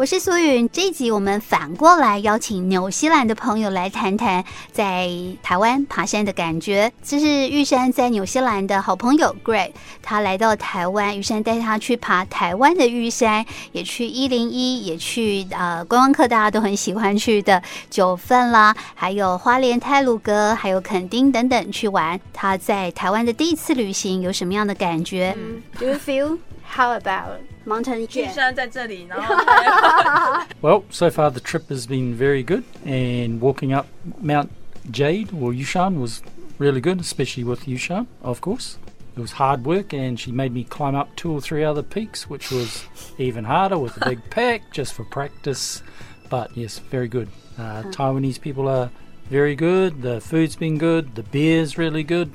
我是苏云。这一集我们反过来邀请纽西兰的朋友来谈谈在台湾爬山的感觉。这是玉山在纽西兰的好朋友 Greg，他来到台湾，玉山带他去爬台湾的玉山，也去一零一，也去呃观光客大家都很喜欢去的九份啦，还有花莲太鲁阁，还有垦丁等等去玩。他在台湾的第一次旅行有什么样的感觉？，Do you feel How about Mountain well, so far the trip has been very good, and walking up Mount Jade or Yushan was really good, especially with Yushan, of course. It was hard work, and she made me climb up two or three other peaks, which was even harder with a big pack just for practice. But yes, very good. Uh, Taiwanese people are very good. The food's been good. The beer's really good.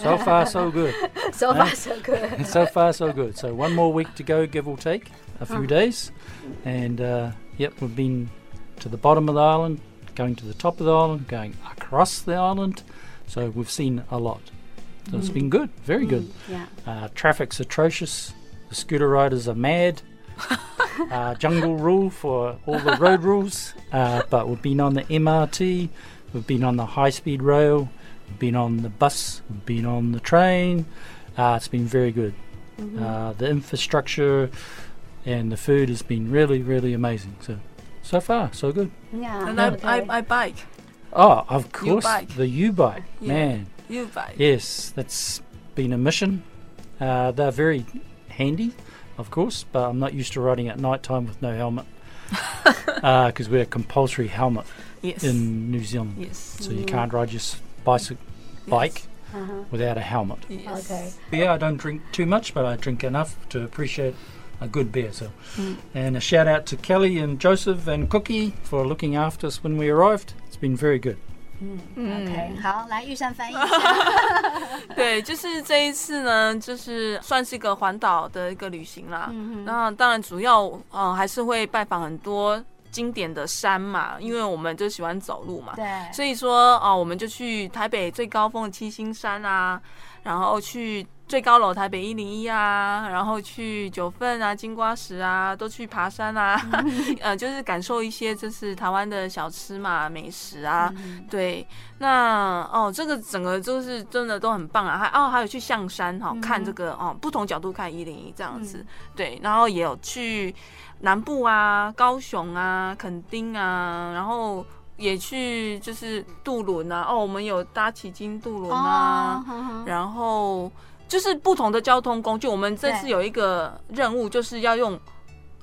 So far, so good. So far, so good. so far, so good. So one more week to go, give or take, a few days, and uh, yep, we've been to the bottom of the island, going to the top of the island, going across the island. So we've seen a lot. So it's been good, very good. Yeah. Uh, traffic's atrocious. The scooter riders are mad. uh, jungle rule for all the road rules. Uh, but we've been on the MRT, we've been on the high speed rail, we've been on the bus, we've been on the train. Uh, it's been very good. Uh, the infrastructure and the food has been really, really amazing. So, so far, so good. Yeah. And I, okay. I, I bike. Oh, of course, U-bike. the U bike, Yeah. man. U bike. Yes, that's been a mission. Uh, they're very handy, of course, but I'm not used to riding at night time with no helmet because we're a compulsory helmet Yes. in New Zealand. yes. So you can't ride your s- bicycle bike Uh-huh. without a helmet. Yes. Okay. Yeah, I don't drink too much, but I drink enough to appreciate a good beer. So, and a shout out to Kelly and Joseph and Cookie for looking after us when we arrived. It's been very good. OK，好，来玉山翻译一下。对，就是这一次呢，就是算是一个环岛的一个旅行啦。嗯那当然主要呃还是会拜访很多 经典的山嘛，因为我们就喜欢走路嘛。对，所以说哦、我们就去台北最高峰的七星山啊，然后去最高楼台北一零一啊，然后去九份啊、金瓜石啊，都去爬山啊，呃，就是感受一些就是台湾的小吃嘛、美食啊。对，那哦，这个整个就是真的都很棒啊，还哦还有去象山哈、看这个哦不同角度看一零一这样子，对，然后也有去南部啊、高雄啊、垦丁啊，然后。也去就是渡轮啊，哦，我们有搭起金渡轮啊，哦然后就是不同的交通工具。我们这次有一个任务，就是要用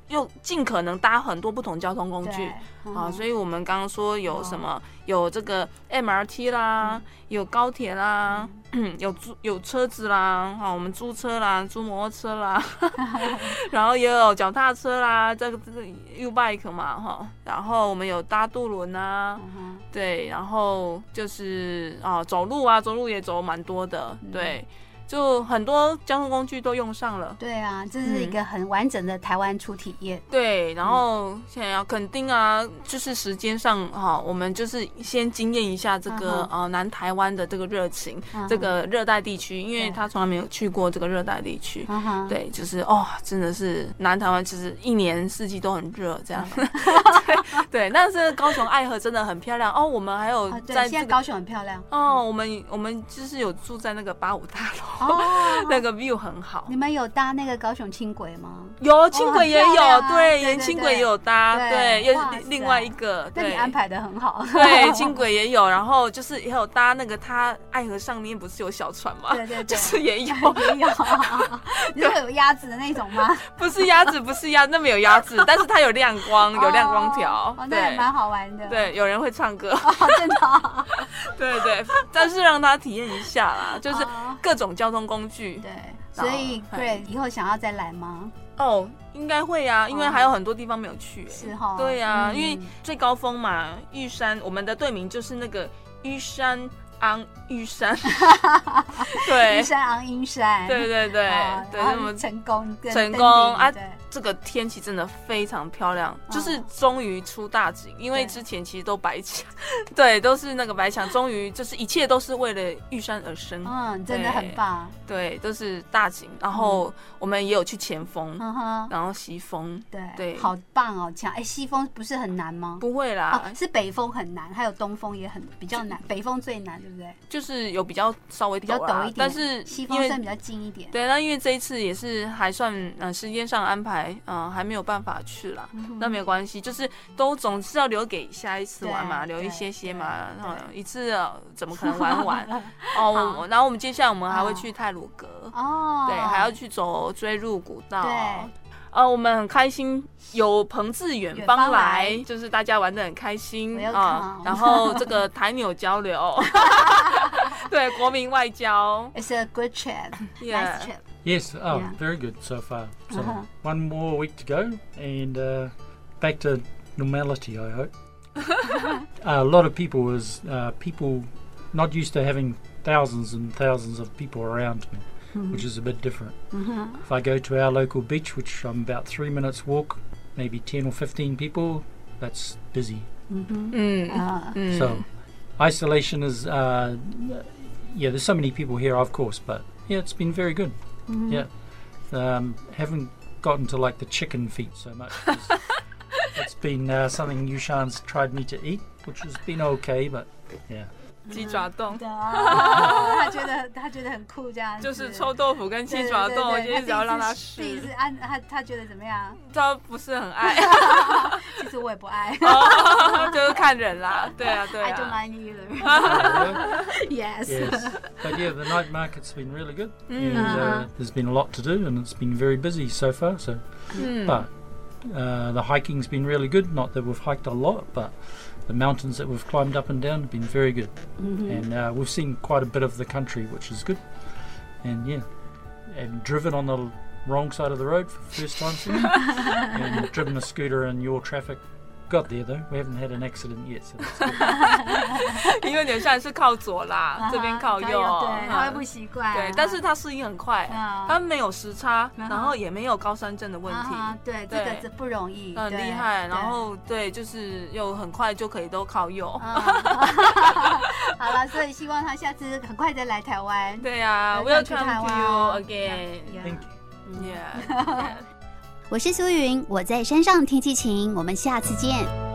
用尽可能搭很多不同交通工具。对。啊，所以我们刚刚说有什么，有这个 MRT 啦，有高铁啦，有租有车子啦，好，我们租车啦，租摩托车啦，然后也有脚踏车啦，这个这个 U bike 嘛，哈，然后我们有搭渡轮啊，对，然后就是啊走路啊，走路也走蛮多的，对，就很多交通工具都用上了。对啊，这是一个很完整的台湾初体验。对，然后现在要肯定啊，就是时间上哈，我们就是先经验一下这个呃南台湾的这个热情这个热带地区，因为他从来没有去过这个热带地区。对，就是哦，真的是南台湾，其实一年四季都很热，这样。对对，但是高雄爱河真的很漂亮哦。我们还有在这个现在高雄很漂亮。哦，我们我们就是有住在那个八五大楼，哦，那个 view 很好你。们有搭那个高雄轻轨吗？有轻轨也有，对，对对沿轻轨也有搭，对对，又是另外一个，对，那你安排的很好。对，轻轨也有，然后就是也有搭那个，它爱河上面不是有小船吗？对对对就是也有，也有，你说有鸭子的那种吗？不是鸭子，不是鸭，那没有鸭子，但是它有亮光，有亮光条哦，对也蛮好玩的。对，有人会唱歌，哦，真的哦。对对，但是让他体验一下啦，就是哦各种交通工具。对，所以哦 Greg 以后想要再来吗？哦，应该会啊，因为还有很多地方没有去、欸。是哈对呀、啊，嗯因为最高峰嘛，玉山，我们的队名就是那个玉山昂 玉山，对，玉山昂英山，对对对，啊、对，那么成功成功啊！这个天气真的非常漂亮，哦、就是终于出大景，因为之前其实都白墙，对，都是那个白墙，终于就是一切都是为了玉山而生，嗯，真的很棒，对，都是大景，然后我们也有去前锋，嗯、然后西风，对对，好棒哦，强！哎，西风不是很难吗？不会啦，哦、是北风很难，还有东风也很比较难，北风最难，对不对？就是有比较稍微比较陡一点，但是西峰算比较近一点。对，那因为这一次也是还算嗯时间上安排嗯、呃、还没有办法去啦，嗯、那没有关系，就是都总是要留给下一次玩嘛，留一些些嘛，然后一次怎么可能玩完 哦？然后我们接下来我们还会去泰鲁阁哦，对，还要去走追入古道。对，呃，我们很开心有朋自远方来，就是大家玩的很开心啊、呃。然后这个台纽交流。对，国民外交。It's a good trip. Yeah. Nice trip. Yes. Oh, Yeah. very good so far. So Uh-huh. one more week to go, and uh, back to normality. I hope. a lot of people was uh, people not used to having thousands and thousands of people around me, which is a bit different. Mm-hmm. If I go to our local beach, which I'm about three minutes walk, maybe ten or fifteen people, that's busy. 嗯嗯 So mm. isolation is uh, yeah. There's so many people here, of course, but yeah, it's been very good. Yeah, um, haven't gotten to like the chicken feet so much. it's been uh, something Yushan's tried me to eat, which has been okay, but yeah. 鸡爪冻，他觉得他觉得很酷，这样就是臭豆腐跟鸡爪冻，我就一直要让他试。自己是按他他觉得怎么样？他不是很爱，其实我也不爱，就是看人啦。对啊，对啊。I don't mind either. Yes. Yes, but yeah, the night market's been really good, and uh, there's been a lot to do, and it's been very busy so far. So, but uh, the hiking's been really good. Not that we've hiked a lot, but the mountains that we've climbed up and down have been very good, and uh, we've seen quite a bit of the country, which is good. And yeah, and driven on the wrong side of the road for the first time and driven a scooter in your traffic. Got there though. We haven't had an accident yet, so 因为纽西兰是靠左啦，这边靠右，对，他会不习惯。对，但是他适应很快，他没有时差，然后也没有高山症的问题。对，这个这不容易，很厉害。然后对，就是又很快就可以都靠右。好了，所以希望他下次很快再来台湾。对呀，Welcome to you again. Thank you. Yeah. 我是苏云，我在山上天气晴，我们下次见。